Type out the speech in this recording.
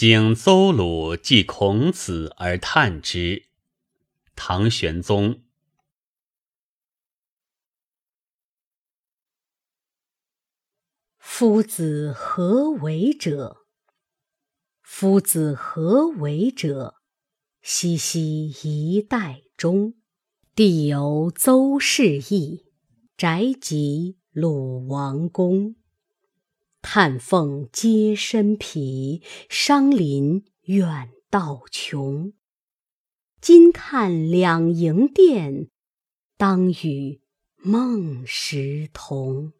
经邹鲁记孔子而叹之。唐玄宗。夫子何为者？夫子何为者？熙熙一代中，地有邹氏邑，宅及鲁王宫。叹凤皆身疲，伤林远道穷。今看两楹殿，当与孟时同。